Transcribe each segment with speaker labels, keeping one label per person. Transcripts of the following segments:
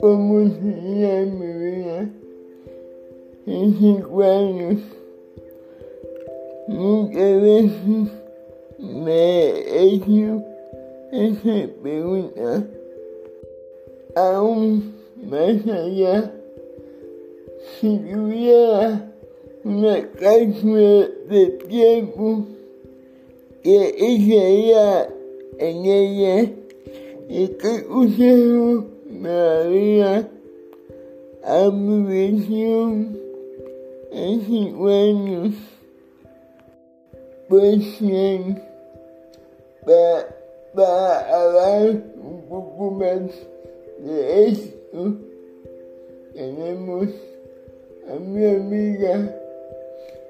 Speaker 1: cómo sería mi vida en cinco años. Muchas veces me he hecho esa pregunta. Aún más allá, si tuviera una cápsula de tiempo que estaría en ella y qué consejo me daría a mi versión en cinco años. Pues bien, para, para hablar un poco más de esto, tenemos a mi amiga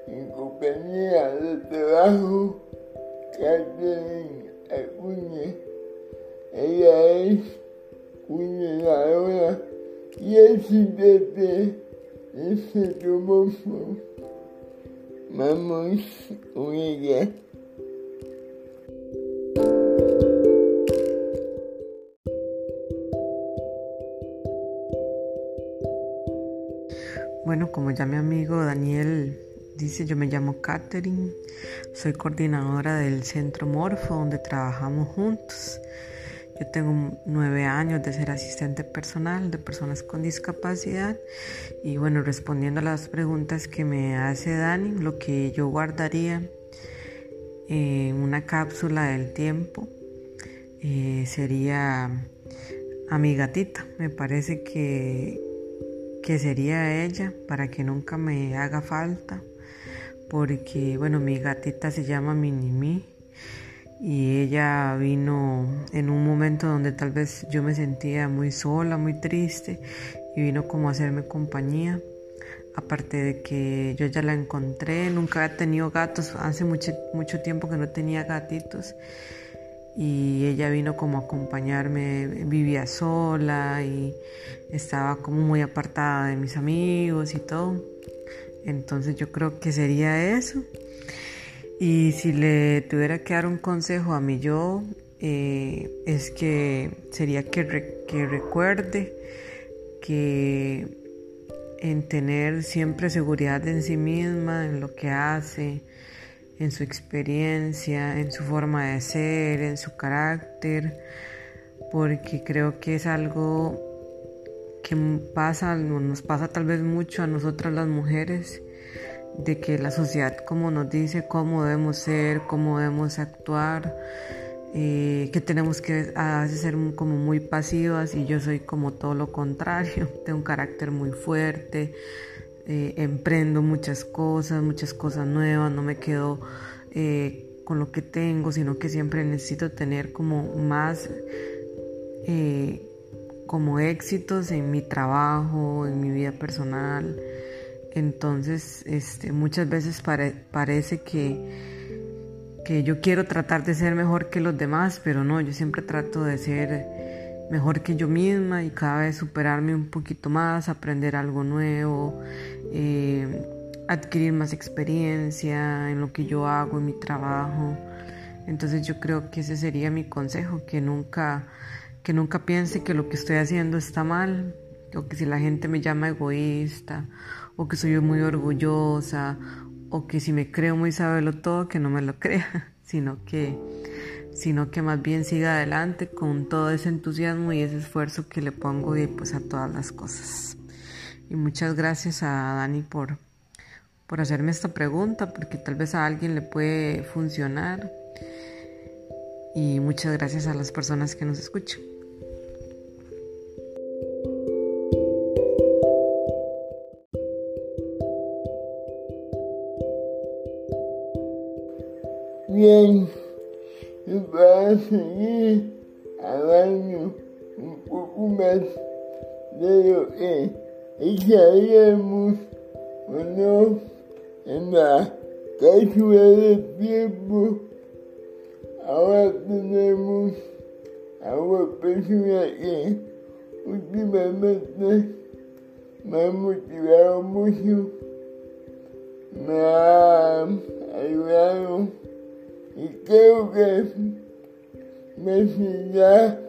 Speaker 1: y compañera de trabajo, Catherine Acuña. Ella es cuidadora y asistente de Sotomorfo. Vamos con ella.
Speaker 2: Bueno, como ya mi amigo Daniel dice, yo me llamo Katherine, soy coordinadora del Centro Morfo, donde trabajamos juntos. Yo tengo nueve años de ser asistente personal de personas con discapacidad y bueno, respondiendo a las preguntas que me hace Dani, lo que yo guardaría en una cápsula del tiempo eh, sería a mi gatita. Me parece que, que sería ella para que nunca me haga falta porque bueno, mi gatita se llama Minimi y ella vino en un momento donde tal vez yo me sentía muy sola, muy triste y vino como a hacerme compañía. Aparte de que yo ya la encontré, nunca había tenido gatos, hace mucho, mucho tiempo que no tenía gatitos y ella vino como a acompañarme, vivía sola y estaba como muy apartada de mis amigos y todo. Entonces yo creo que sería eso. Y si le tuviera que dar un consejo a mi yo, eh, es que sería que, que recuerde que en tener siempre seguridad en sí misma, en lo que hace, en su experiencia, en su forma de ser, en su carácter, porque creo que es algo que pasa, nos pasa tal vez mucho a nosotras las mujeres, de que la sociedad como nos dice cómo debemos ser, cómo debemos actuar, eh, que tenemos que a veces ser como muy pasivas y yo soy como todo lo contrario, tengo un carácter muy fuerte, eh, emprendo muchas cosas, muchas cosas nuevas, no me quedo eh, con lo que tengo, sino que siempre necesito tener como más como éxitos en mi trabajo, en mi vida personal. Entonces, este, muchas veces parece que, que yo quiero tratar de ser mejor que los demás, pero no, yo siempre trato de ser mejor que yo misma y cada vez superarme un poquito más, aprender algo nuevo, eh, adquirir más experiencia en lo que yo hago, en mi trabajo. Entonces yo creo que ese sería mi consejo, que nunca, que nunca piense que lo que estoy haciendo está mal, o que si la gente me llama egoísta, o que soy muy orgullosa, o que si me creo muy sabelo todo, que no me lo crea, sino que, sino que más bien siga adelante con todo ese entusiasmo y ese esfuerzo que le pongo pues a todas las cosas. Y muchas gracias a Dani por, por hacerme esta pregunta, porque tal vez a alguien le puede funcionar. Y muchas gracias a las personas que nos escuchan.
Speaker 1: Bien y para seguir hablando un poco más de lo que estaríamos o no en la cápsula del tiempo. Ahora tenemos a una persona que últimamente me ha motivado mucho, me ha ayudado y creo que me seguirá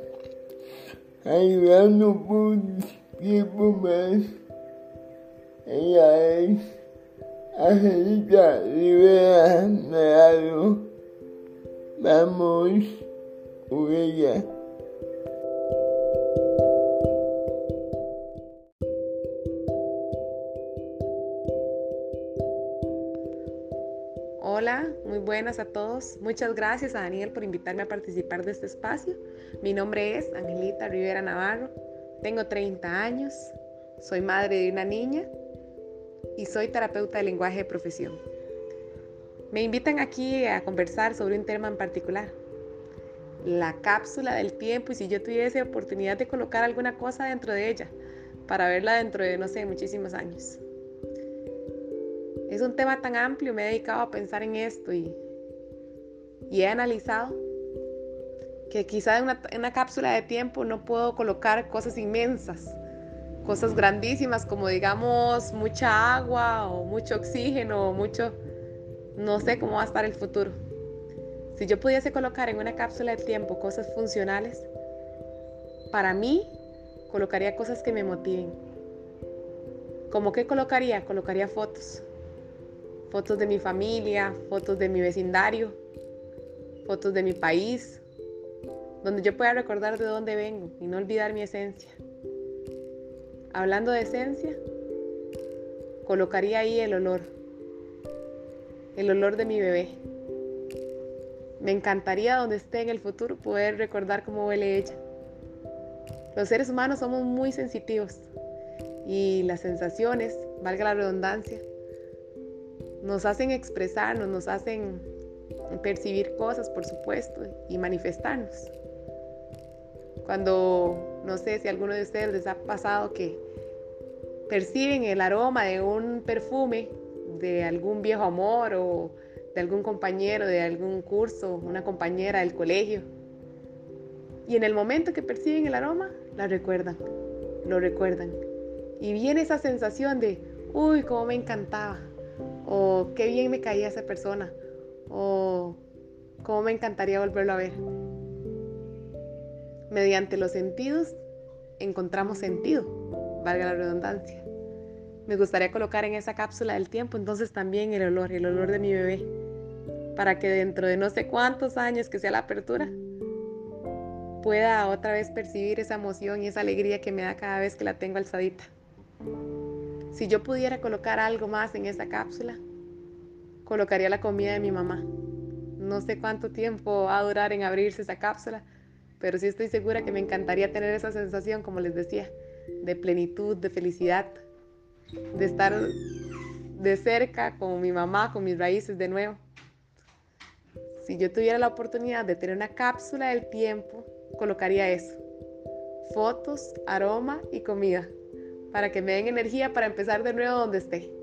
Speaker 1: ayudando por, tiempo más. Ella es Angelita Rivera Narado. Vamos con
Speaker 3: buenas a todos. Muchas gracias a Daniel por invitarme a participar de este espacio. Mi nombre es Angelita Rivera Navarro, tengo 30 años, soy madre de una niña y soy terapeuta de lenguaje de profesión. Me invitan aquí a conversar sobre un tema en particular, la cápsula del tiempo y si yo tuviese oportunidad de colocar alguna cosa dentro de ella para verla dentro de, no sé, muchísimos años. Es un tema tan amplio, me he dedicado a pensar en esto y, he analizado que quizá en una, en una, cápsula de tiempo no puedo colocar cosas inmensas, cosas grandísimas como digamos mucha agua o mucho oxígeno o mucho, no sé cómo va a estar el futuro. Si yo pudiese colocar en una cápsula de tiempo cosas funcionales, para mí colocaría cosas que me motiven. ¿Cómo qué colocaría? Colocaría fotos fotos de mi familia, fotos de mi vecindario, fotos de mi país, donde yo pueda recordar de dónde vengo y no olvidar mi esencia. Hablando de esencia, colocaría ahí el olor, el olor de mi bebé. Me encantaría donde esté en el futuro poder recordar cómo huele ella. Los seres humanos somos muy sensitivos y las sensaciones, valga la redundancia, nos hacen expresarnos, nos hacen percibir cosas, por supuesto, y manifestarnos. Cuando, no sé si a alguno de ustedes les ha pasado que perciben el aroma de un perfume, de algún viejo amor o de algún compañero, de algún curso, una compañera del colegio. Y en el momento que perciben el aroma, la recuerdan, lo recuerdan. Y viene esa sensación de, uy, cómo me encantaba, o qué bien me caía esa persona, o cómo me encantaría volverlo a ver. Mediante los sentidos encontramos sentido, valga la redundancia. Me gustaría colocar en esa cápsula del tiempo entonces también el olor, el olor de mi bebé, para que dentro de no sé cuántos años que sea la apertura, pueda otra vez percibir esa emoción y esa alegría que me da cada vez que la tengo alzadita. Si yo pudiera colocar algo más en esa cápsula, colocaría la comida de mi mamá. No sé cuánto tiempo va a durar en abrirse esa cápsula, pero sí estoy segura que me encantaría tener esa sensación, como les decía, de plenitud, de felicidad, de estar de cerca con mi mamá, con mis raíces de nuevo. Si yo tuviera la oportunidad de tener una cápsula del tiempo, colocaría eso. Fotos, aroma y comida para que me den energía para empezar de nuevo donde esté.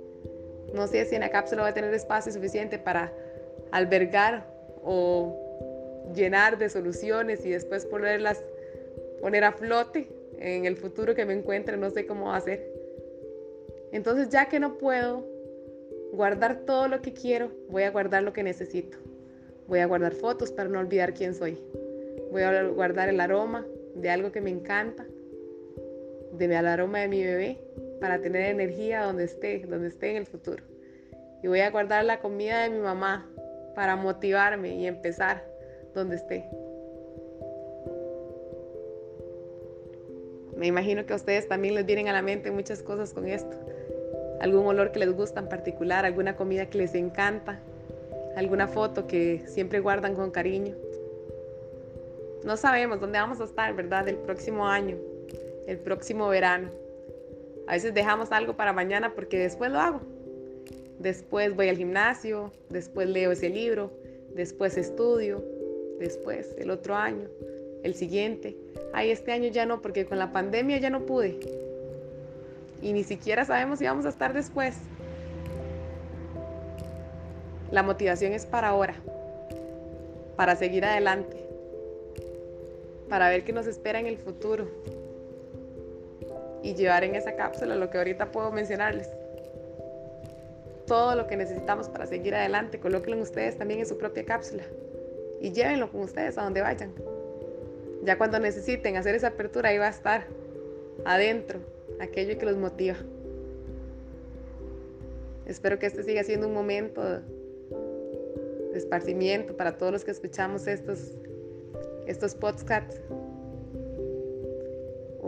Speaker 3: No sé si en la cápsula voy a tener espacio suficiente para albergar o llenar de soluciones y después ponerlas, poner a flote en el futuro que me encuentre, no sé cómo va a ser. Entonces ya que no puedo guardar todo lo que quiero, voy a guardar lo que necesito. Voy a guardar fotos para no olvidar quién soy. Voy a guardar el aroma de algo que me encanta de al aroma de mi bebé para tener energía donde esté, donde esté en el futuro. Y voy a guardar la comida de mi mamá para motivarme y empezar donde esté. Me imagino que a ustedes también les vienen a la mente muchas cosas con esto. Algún olor que les gusta en particular, alguna comida que les encanta, alguna foto que siempre guardan con cariño. No sabemos dónde vamos a estar, ¿verdad? El próximo año, el próximo verano. A veces dejamos algo para mañana porque después lo hago. Después voy al gimnasio, después leo ese libro, después estudio, después el otro año, el siguiente. Ay, este año ya no, porque con la pandemia ya no pude. Y ni siquiera sabemos si vamos a estar después. La motivación es para ahora, para seguir adelante, para ver qué nos espera en el futuro, y llevar en esa cápsula lo que ahorita puedo mencionarles. Todo lo que necesitamos para seguir adelante, colóquenlo ustedes también en su propia cápsula y llévenlo con ustedes a donde vayan. Ya cuando necesiten hacer esa apertura, ahí va a estar adentro, aquello que los motiva. Espero que este siga siendo un momento de esparcimiento para todos los que escuchamos estos, estos podcasts.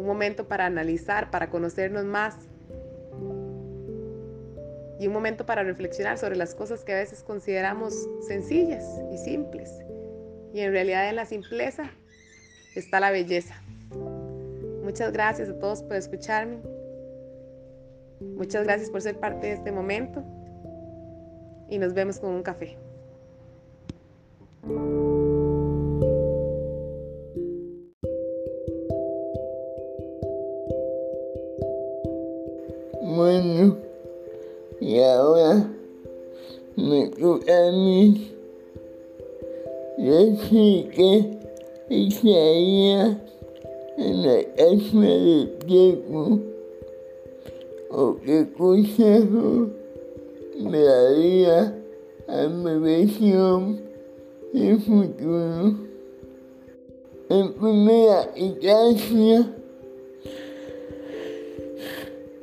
Speaker 3: Momento para analizar, para conocernos más. Y un momento para reflexionar sobre las cosas que a veces consideramos sencillas y simples. Y en realidad en la simpleza está la belleza. Muchas gracias a todos por escucharme. Muchas gracias por ser parte de este momento. Y nos vemos con un café.
Speaker 1: Del tiempo o qué consejo me daría a mi visión de futuro. En primera instancia,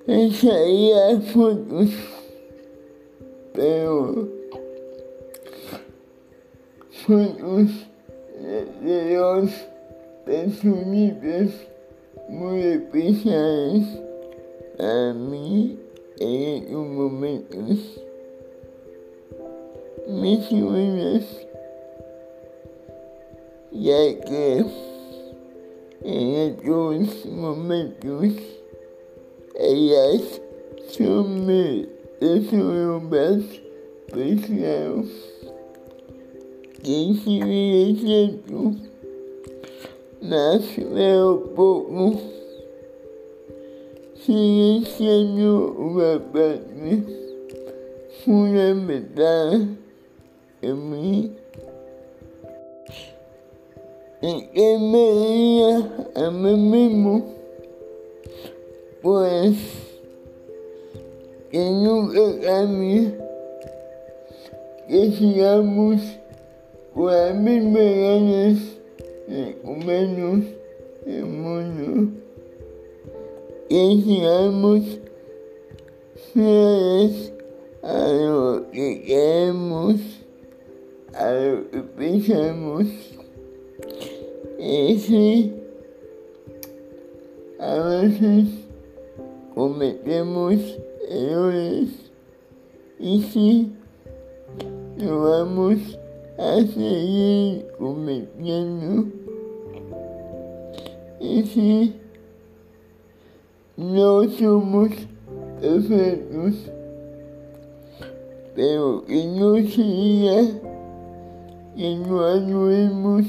Speaker 1: enseñaría fotos, pero fotos de los personitas muy especiales a mí en estos momentos. Mis sueños, ya que en estos momentos ellas son mi tesoro más preciado. Que si bien es cierto, más veo poco, sigue siendo una parte fundamental en mí. ¿En qué medida a mí mismo? Pues que nunca cambie, que sigamos con las mismas ganas de comernos el mundo, que sigamos fieles a lo que queremos, a lo que pensamos, y sí, a veces cometemos errores y sí, lo vamos a seguir cometiendo y sí, no somos perfectos, pero que no sería que no anduemos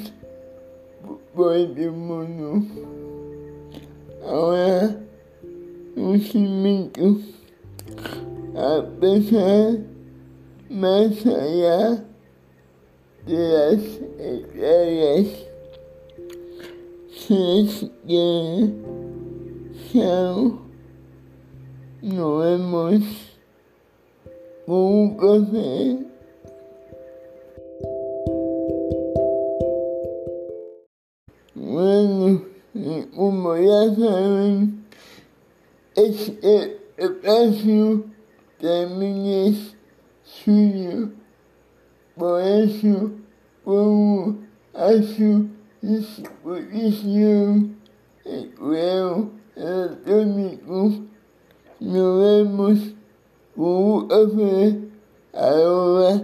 Speaker 1: por el mundo. Ahora, los invito a pensar más allá de las estrellas. Si es que chao, nos vemos con un café. Bueno, como ya saben, este espacio también es suyo. Por eso, como a su disposición el correo electrónico, nos vemos con un café arroba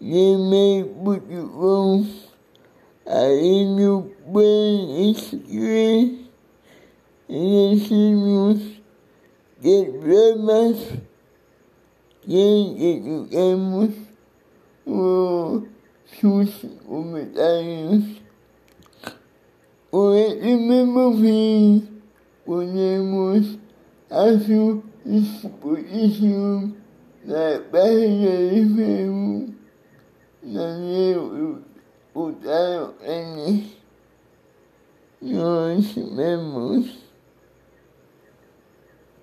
Speaker 1: gmail.com. Ahí nos pueden escribir y decirnos qué temas quieren que toquemos o sus comentarios. Por este mismo fin ponemos a su disposición la página de Facebook Daniel Hurtado N. Nos vemos.